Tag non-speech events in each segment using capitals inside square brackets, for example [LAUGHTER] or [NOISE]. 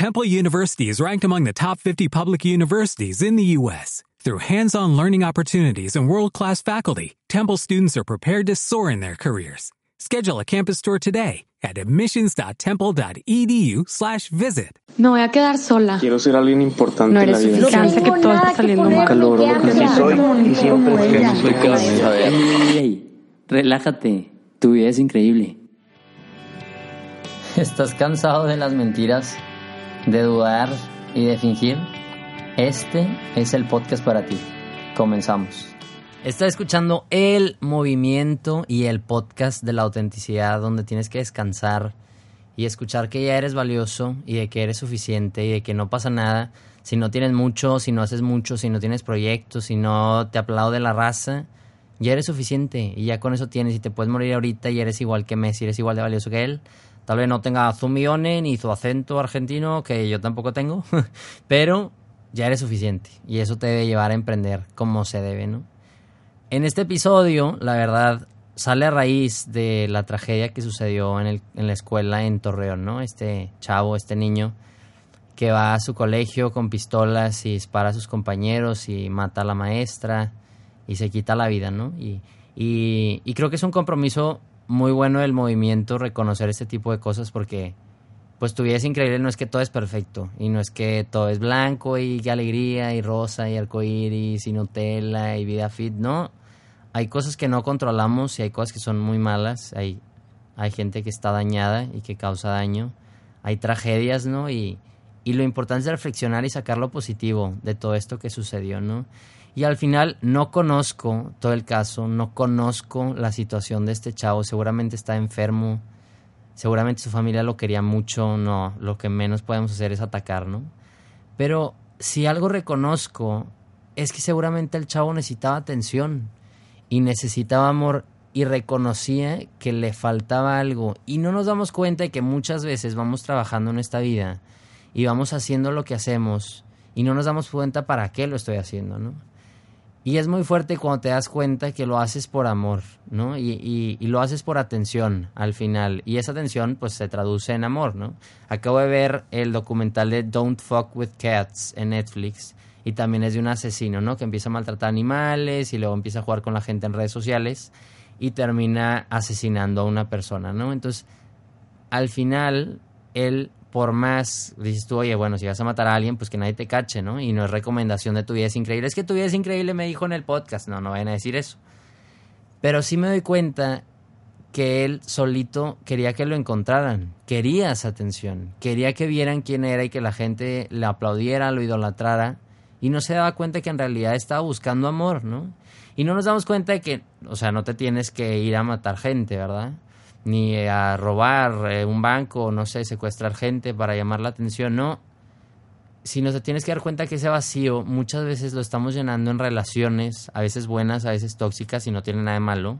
Temple University is ranked among the top 50 public universities in the U.S. Through hands-on learning opportunities and world-class faculty, Temple students are prepared to soar in their careers. Schedule a campus tour today at admissions.temple.edu/visit. Me voy a quedar sola. Quiero ser alguien importante No en la eres vida. suficiente, que todo está saliendo mal. Nunca logro lo que sí soy y siempre es que soy capaz de Ey, saber. ey, ey, relájate, tu vida es increíble. ¿Estás cansado de las mentiras, de dudar y de fingir? Este es el podcast para ti. Comenzamos. Estás escuchando el movimiento y el podcast de la autenticidad donde tienes que descansar y escuchar que ya eres valioso y de que eres suficiente y de que no pasa nada si no tienes mucho, si no haces mucho, si no tienes proyectos, si no te aplaude la raza, ya eres suficiente y ya con eso tienes y te puedes morir ahorita y eres igual que Messi, eres igual de valioso que él. Tal vez no tenga su millone ni su acento argentino, que yo tampoco tengo, [LAUGHS] pero ya eres suficiente y eso te debe llevar a emprender como se debe, ¿no? En este episodio, la verdad, sale a raíz de la tragedia que sucedió en, el- en la escuela en Torreón, ¿no? Este chavo, este niño, que va a su colegio con pistolas y dispara a sus compañeros y mata a la maestra y se quita la vida, ¿no? Y, y creo que es un compromiso muy bueno del movimiento reconocer este tipo de cosas porque pues tu vida es increíble, no es que todo es perfecto y no es que todo es blanco y alegría y rosa y arcoíris y Nutella y vida fit, no. Hay cosas que no controlamos y hay cosas que son muy malas, hay, hay gente que está dañada y que causa daño, hay tragedias, ¿no? Y, y lo importante es reflexionar y sacar lo positivo de todo esto que sucedió, ¿no? Y al final no conozco todo el caso, no conozco la situación de este chavo, seguramente está enfermo, seguramente su familia lo quería mucho, no, lo que menos podemos hacer es atacar, ¿no? Pero si algo reconozco es que seguramente el chavo necesitaba atención y necesitaba amor y reconocía que le faltaba algo y no nos damos cuenta de que muchas veces vamos trabajando en esta vida y vamos haciendo lo que hacemos y no nos damos cuenta para qué lo estoy haciendo, ¿no? Y es muy fuerte cuando te das cuenta que lo haces por amor, ¿no? Y, y- y lo haces por atención al final. Y esa atención pues se traduce en amor, ¿no? Acabo de ver el documental de Don't Fuck with Cats en Netflix. Y también es de un asesino, ¿no? Que empieza a maltratar animales y luego empieza a jugar con la gente en redes sociales y termina asesinando a una persona, ¿no? Entonces, al final, él, por más, dices tú, oye, bueno, si vas a matar a alguien, pues que nadie te cache, ¿no? Y no es recomendación de tu vida es increíble. Es que tu vida es increíble, me dijo en el podcast. No, no vayan a decir eso. Pero sí me doy cuenta que él solito quería que lo encontraran, quería esa atención, quería que vieran quién era y que la gente le aplaudiera, lo idolatrara, y no se daba cuenta que en realidad estaba buscando amor, ¿no? Y no nos damos cuenta de que, o sea, no te tienes que ir a matar gente, ¿verdad? Ni a robar eh, un banco, no sé, secuestrar gente para llamar la atención, no. Sino te tienes que dar cuenta que ese vacío muchas veces lo estamos llenando en relaciones, a veces buenas, a veces tóxicas y no tiene nada de malo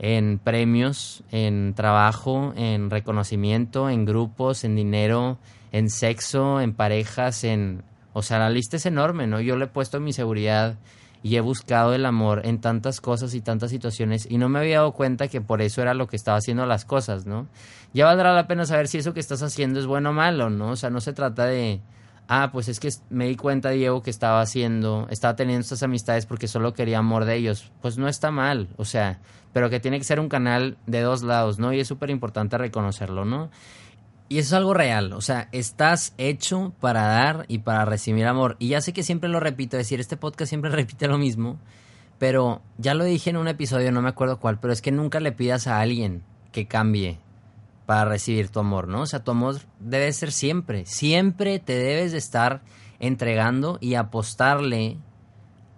en premios, en trabajo, en reconocimiento, en grupos, en dinero, en sexo, en parejas, en... O sea, la lista es enorme, ¿no? Yo le he puesto mi seguridad y he buscado el amor en tantas cosas y tantas situaciones y no me había dado cuenta que por eso era lo que estaba haciendo las cosas, ¿no? Ya valdrá la pena saber si eso que estás haciendo es bueno o malo, ¿no? O sea, no se trata de... Ah, pues es que me di cuenta, Diego, que estaba haciendo, estaba teniendo estas amistades porque solo quería amor de ellos. Pues no está mal, o sea, pero que tiene que ser un canal de dos lados, ¿no? Y es súper importante reconocerlo, ¿no? Y eso es algo real, o sea, estás hecho para dar y para recibir amor. Y ya sé que siempre lo repito, es decir, este podcast siempre [LAUGHS] repite lo mismo, pero ya lo dije en un episodio, no me acuerdo cuál, pero es que nunca le pidas a alguien que cambie para recibir tu amor, ¿no? O sea, tu amor debe ser siempre, siempre te debes de estar entregando y apostarle,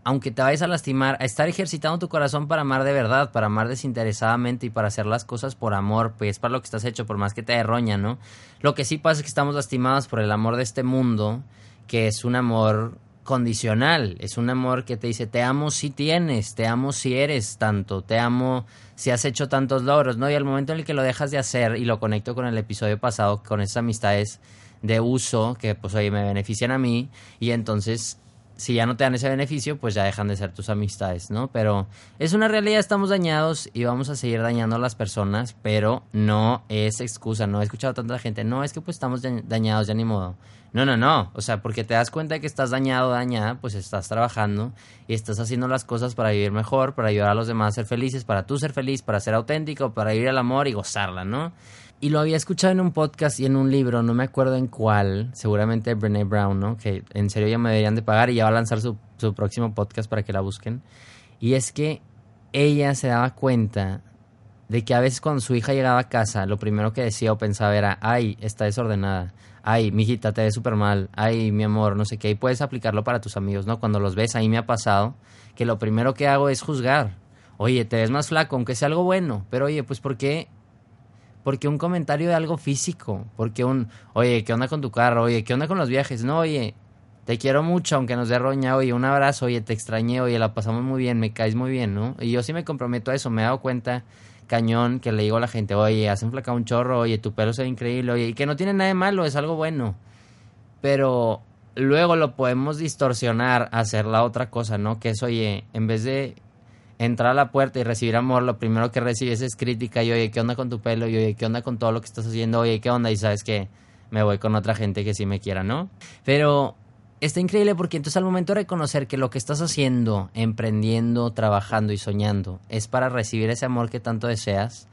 aunque te vayas a lastimar, a estar ejercitando tu corazón para amar de verdad, para amar desinteresadamente y para hacer las cosas por amor, pues es para lo que estás hecho, por más que te derroña, ¿no? Lo que sí pasa es que estamos lastimados por el amor de este mundo, que es un amor condicional, es un amor que te dice te amo si tienes, te amo si eres tanto, te amo si has hecho tantos logros, ¿no? Y al momento en el que lo dejas de hacer, y lo conecto con el episodio pasado, con esas amistades de uso que pues oye me benefician a mí, y entonces si ya no te dan ese beneficio, pues ya dejan de ser tus amistades, ¿no? Pero es una realidad, estamos dañados y vamos a seguir dañando a las personas, pero no es excusa, no he escuchado a tanta gente, no, es que pues estamos dañados, ya ni modo. No, no, no, o sea, porque te das cuenta de que estás dañado, dañada, pues estás trabajando y estás haciendo las cosas para vivir mejor, para ayudar a los demás a ser felices, para tú ser feliz, para ser auténtico, para vivir el amor y gozarla, ¿no? Y lo había escuchado en un podcast y en un libro, no me acuerdo en cuál, seguramente Brené Brown, ¿no? Que en serio ya me deberían de pagar y ya va a lanzar su, su próximo podcast para que la busquen. Y es que ella se daba cuenta de que a veces cuando su hija llegaba a casa, lo primero que decía o pensaba era, ay, está desordenada, ay, mijita, te ves súper mal, ay, mi amor, no sé qué, y puedes aplicarlo para tus amigos, ¿no? Cuando los ves, ahí me ha pasado, que lo primero que hago es juzgar. Oye, te ves más flaco, aunque sea algo bueno, pero oye, pues ¿por qué porque un comentario de algo físico, porque un, oye, ¿qué onda con tu carro? Oye, ¿qué onda con los viajes? No, oye, te quiero mucho, aunque nos dé roña, oye, un abrazo, oye, te extrañé, oye, la pasamos muy bien, me caes muy bien, ¿no? Y yo sí me comprometo a eso, me he dado cuenta, cañón, que le digo a la gente, oye, hacen flaca un chorro, oye, tu pelo se ve increíble, oye, y que no tiene nada de malo, es algo bueno. Pero luego lo podemos distorsionar, hacer la otra cosa, ¿no? Que es, oye, en vez de entrar a la puerta y recibir amor, lo primero que recibes es crítica y oye, ¿qué onda con tu pelo? Y oye, ¿qué onda con todo lo que estás haciendo? Oye, ¿qué onda? Y sabes que me voy con otra gente que sí me quiera, ¿no? Pero está increíble porque entonces al momento de reconocer que lo que estás haciendo, emprendiendo, trabajando y soñando es para recibir ese amor que tanto deseas,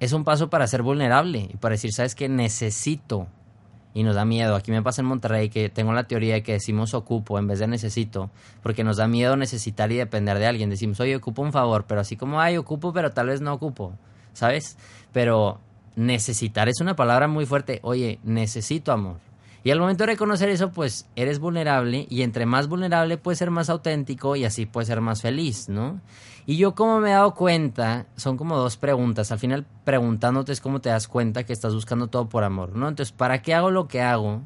es un paso para ser vulnerable y para decir, sabes que necesito y nos da miedo. Aquí me pasa en Monterrey que tengo la teoría de que decimos ocupo en vez de necesito, porque nos da miedo necesitar y depender de alguien. Decimos, oye, ocupo un favor, pero así como, ay, ocupo, pero tal vez no ocupo, ¿sabes? Pero necesitar es una palabra muy fuerte. Oye, necesito amor. Y al momento de reconocer eso, pues eres vulnerable y entre más vulnerable puedes ser más auténtico y así puedes ser más feliz, ¿no? Y yo como me he dado cuenta, son como dos preguntas. Al final preguntándote es cómo te das cuenta que estás buscando todo por amor, ¿no? Entonces, ¿para qué hago lo que hago?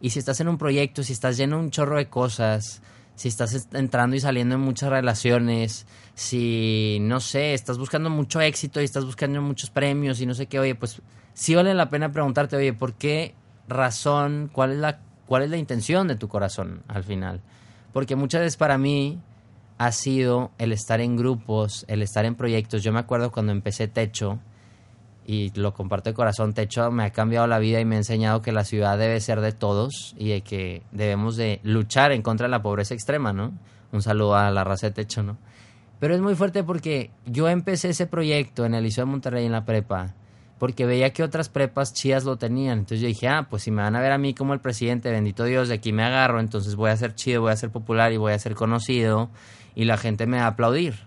Y si estás en un proyecto, si estás lleno de un chorro de cosas, si estás entrando y saliendo en muchas relaciones, si, no sé, estás buscando mucho éxito y estás buscando muchos premios y no sé qué, oye, pues sí vale la pena preguntarte, oye, ¿por qué razón, cuál es la, cuál es la intención de tu corazón al final? Porque muchas veces para mí ha sido el estar en grupos, el estar en proyectos. Yo me acuerdo cuando empecé Techo, y lo comparto de corazón, Techo me ha cambiado la vida y me ha enseñado que la ciudad debe ser de todos y que debemos de luchar en contra de la pobreza extrema, ¿no? Un saludo a la raza de Techo, ¿no? Pero es muy fuerte porque yo empecé ese proyecto en el Liceo de Monterrey en la prepa porque veía que otras prepas chidas lo tenían. Entonces yo dije, ah, pues si me van a ver a mí como el presidente, bendito Dios, de aquí me agarro, entonces voy a ser chido, voy a ser popular y voy a ser conocido y la gente me va a aplaudir.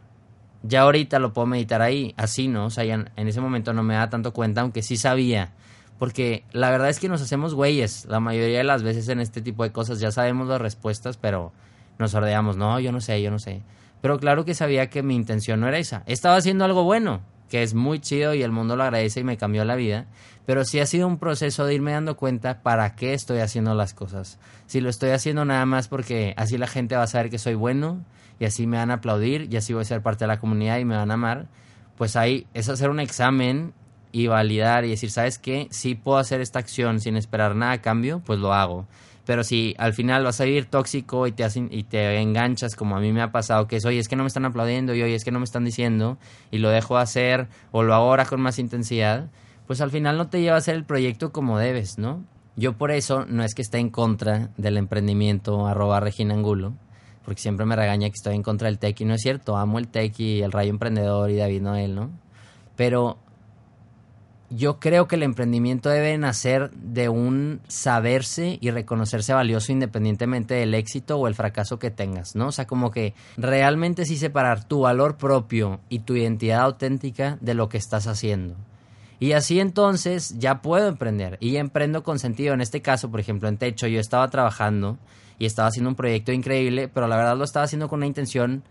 Ya ahorita lo puedo meditar ahí, así, ¿no? O sea, en ese momento no me da tanto cuenta, aunque sí sabía. Porque la verdad es que nos hacemos güeyes. La mayoría de las veces en este tipo de cosas ya sabemos las respuestas, pero nos ordeamos. No, yo no sé, yo no sé. Pero claro que sabía que mi intención no era esa. Estaba haciendo algo bueno, que es muy chido y el mundo lo agradece y me cambió la vida. Pero sí ha sido un proceso de irme dando cuenta para qué estoy haciendo las cosas. Si lo estoy haciendo nada más porque así la gente va a saber que soy bueno, y así me van a aplaudir y así voy a ser parte de la comunidad y me van a amar, pues ahí es hacer un examen y validar y decir, ¿sabes qué? Si puedo hacer esta acción sin esperar nada a cambio, pues lo hago. Pero si al final vas a vivir tóxico y te, hacen, y te enganchas, como a mí me ha pasado, que es, oye, es que no me están aplaudiendo y oye, es que no me están diciendo, y lo dejo hacer o lo ahora con más intensidad, pues al final no te lleva a hacer el proyecto como debes, ¿no? Yo por eso no es que esté en contra del emprendimiento arroba Regina Angulo, porque siempre me regaña que estoy en contra del tech y no es cierto, amo el tech y el Rayo Emprendedor y David Noel, ¿no? Pero yo creo que el emprendimiento debe nacer de un saberse y reconocerse valioso independientemente del éxito o el fracaso que tengas, ¿no? O sea, como que realmente sí separar tu valor propio y tu identidad auténtica de lo que estás haciendo. Y así entonces ya puedo emprender y emprendo con sentido. En este caso, por ejemplo, en Techo yo estaba trabajando y estaba haciendo un proyecto increíble, pero la verdad lo estaba haciendo con una intención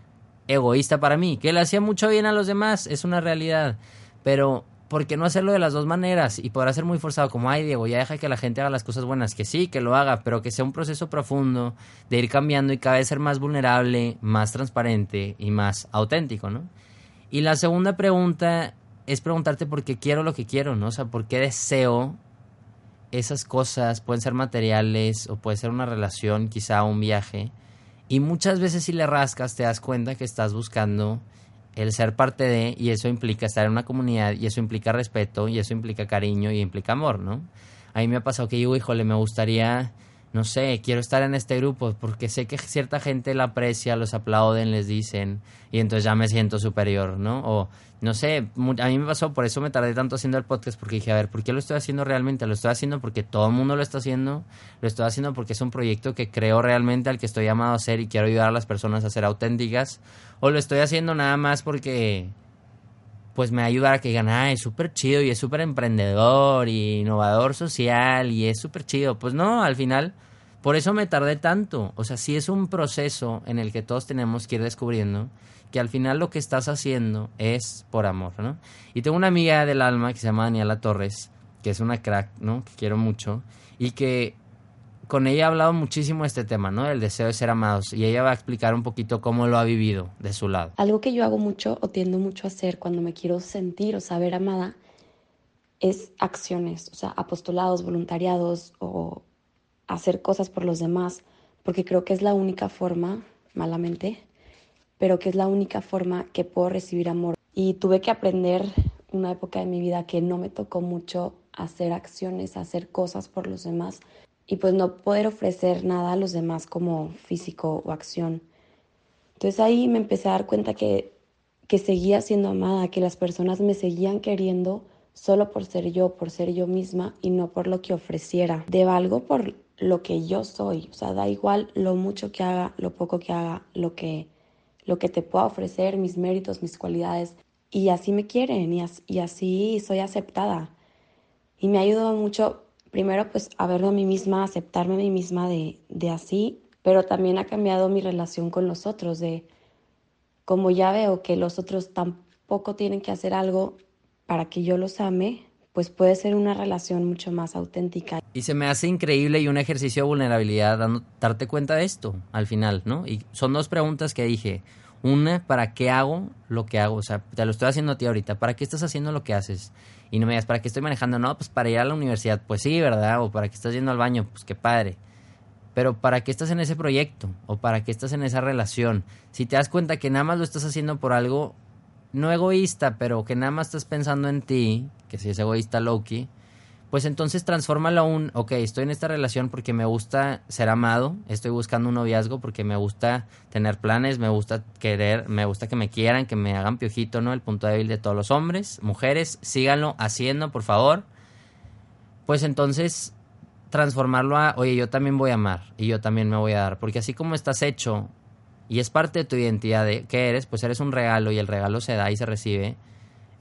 egoísta para mí, que le hacía mucho bien a los demás, es una realidad, pero ¿por qué no hacerlo de las dos maneras? Y podrá ser muy forzado, como, ay Diego, ya deja que la gente haga las cosas buenas, que sí, que lo haga, pero que sea un proceso profundo de ir cambiando y cada vez ser más vulnerable, más transparente y más auténtico, ¿no? Y la segunda pregunta es preguntarte por qué quiero lo que quiero, ¿no? O sea, por qué deseo esas cosas pueden ser materiales o puede ser una relación, quizá un viaje. Y muchas veces si le rascas te das cuenta que estás buscando el ser parte de, y eso implica estar en una comunidad, y eso implica respeto, y eso implica cariño, y implica amor, ¿no? A mí me ha pasado que digo, híjole, me gustaría, no sé, quiero estar en este grupo, porque sé que cierta gente la aprecia, los aplauden, les dicen, y entonces ya me siento superior, ¿no? O, no sé, a mí me pasó, por eso me tardé tanto haciendo el podcast, porque dije, a ver, ¿por qué lo estoy haciendo realmente? Lo estoy haciendo porque todo el mundo lo está haciendo, lo estoy haciendo porque es un proyecto que creo realmente al que estoy llamado a hacer y quiero ayudar a las personas a ser auténticas, o lo estoy haciendo nada más porque pues me ayuda a que digan, ah, es súper chido y es súper emprendedor y innovador social y es súper chido. Pues no, al final, por eso me tardé tanto. O sea, sí es un proceso en el que todos tenemos que ir descubriendo que al final lo que estás haciendo es por amor, ¿no? Y tengo una amiga del alma que se llama Daniela Torres, que es una crack, ¿no? Que quiero mucho y que con ella he hablado muchísimo de este tema, ¿no? El deseo de ser amados. Y ella va a explicar un poquito cómo lo ha vivido de su lado. Algo que yo hago mucho o tiendo mucho a hacer cuando me quiero sentir o saber amada es acciones, o sea, apostolados, voluntariados o hacer cosas por los demás, porque creo que es la única forma, malamente, pero que es la única forma que puedo recibir amor. Y tuve que aprender una época de mi vida que no me tocó mucho hacer acciones, hacer cosas por los demás, y pues no poder ofrecer nada a los demás como físico o acción. Entonces ahí me empecé a dar cuenta que, que seguía siendo amada, que las personas me seguían queriendo solo por ser yo, por ser yo misma y no por lo que ofreciera. De algo por lo que yo soy, o sea, da igual lo mucho que haga, lo poco que haga, lo que, lo que te pueda ofrecer, mis méritos, mis cualidades. Y así me quieren y así, y así soy aceptada. Y me ayudado mucho primero pues a verme a mí misma, aceptarme a mí misma de, de así, pero también ha cambiado mi relación con los otros, de como ya veo que los otros tampoco tienen que hacer algo para que yo los ame, pues puede ser una relación mucho más auténtica. Y se me hace increíble y un ejercicio de vulnerabilidad darte cuenta de esto al final, ¿no? Y son dos preguntas que dije. Una, ¿para qué hago lo que hago? O sea, te lo estoy haciendo a ti ahorita. ¿Para qué estás haciendo lo que haces? Y no me digas, ¿para qué estoy manejando? No, pues para ir a la universidad. Pues sí, ¿verdad? O para qué estás yendo al baño. Pues qué padre. Pero ¿para qué estás en ese proyecto? ¿O para qué estás en esa relación? Si te das cuenta que nada más lo estás haciendo por algo no egoísta, pero que nada más estás pensando en ti, que si es egoísta Loki, pues entonces transfórmalo a un, ok, estoy en esta relación porque me gusta ser amado, estoy buscando un noviazgo porque me gusta tener planes, me gusta querer, me gusta que me quieran, que me hagan piojito, ¿no? El punto débil de todos los hombres, mujeres, síganlo haciendo, por favor. Pues entonces transformarlo a, oye, yo también voy a amar y yo también me voy a dar, porque así como estás hecho y es parte de tu identidad de qué eres, pues eres un regalo y el regalo se da y se recibe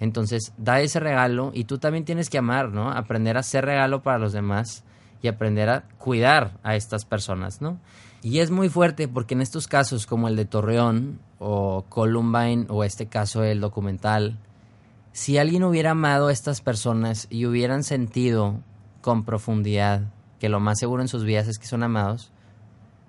entonces, da ese regalo y tú también tienes que amar, ¿no? Aprender a ser regalo para los demás y aprender a cuidar a estas personas, ¿no? Y es muy fuerte porque en estos casos como el de Torreón o Columbine o este caso del documental, si alguien hubiera amado a estas personas y hubieran sentido con profundidad que lo más seguro en sus vidas es que son amados,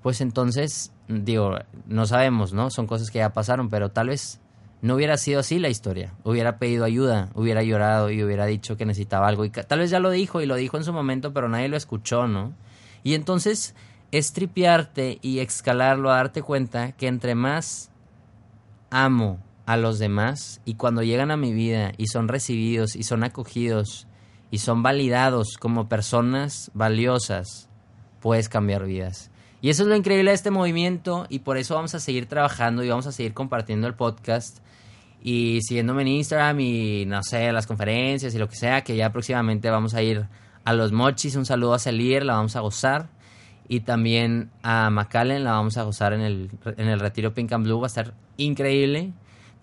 pues entonces, digo, no sabemos, ¿no? Son cosas que ya pasaron, pero tal vez no hubiera sido así la historia. Hubiera pedido ayuda, hubiera llorado y hubiera dicho que necesitaba algo. Y tal vez ya lo dijo y lo dijo en su momento, pero nadie lo escuchó, ¿no? Y entonces es tripearte y escalarlo a darte cuenta que entre más amo a los demás y cuando llegan a mi vida y son recibidos y son acogidos y son validados como personas valiosas, puedes cambiar vidas. Y eso es lo increíble de este movimiento y por eso vamos a seguir trabajando y vamos a seguir compartiendo el podcast y siguiéndome en Instagram y no sé, las conferencias y lo que sea, que ya próximamente vamos a ir a los mochis. Un saludo a Salir, la vamos a gozar. Y también a McAllen, la vamos a gozar en el, en el retiro Pink and Blue, va a estar increíble.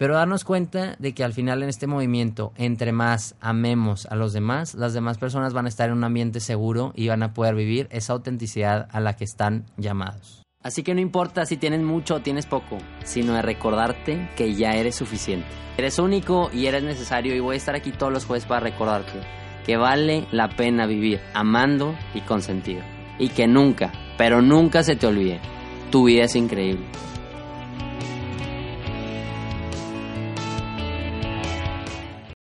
Pero darnos cuenta de que al final en este movimiento, entre más amemos a los demás, las demás personas van a estar en un ambiente seguro y van a poder vivir esa autenticidad a la que están llamados. Así que no importa si tienes mucho o tienes poco, sino de recordarte que ya eres suficiente. Eres único y eres necesario y voy a estar aquí todos los jueves para recordarte que vale la pena vivir amando y con sentido. Y que nunca, pero nunca se te olvide, tu vida es increíble.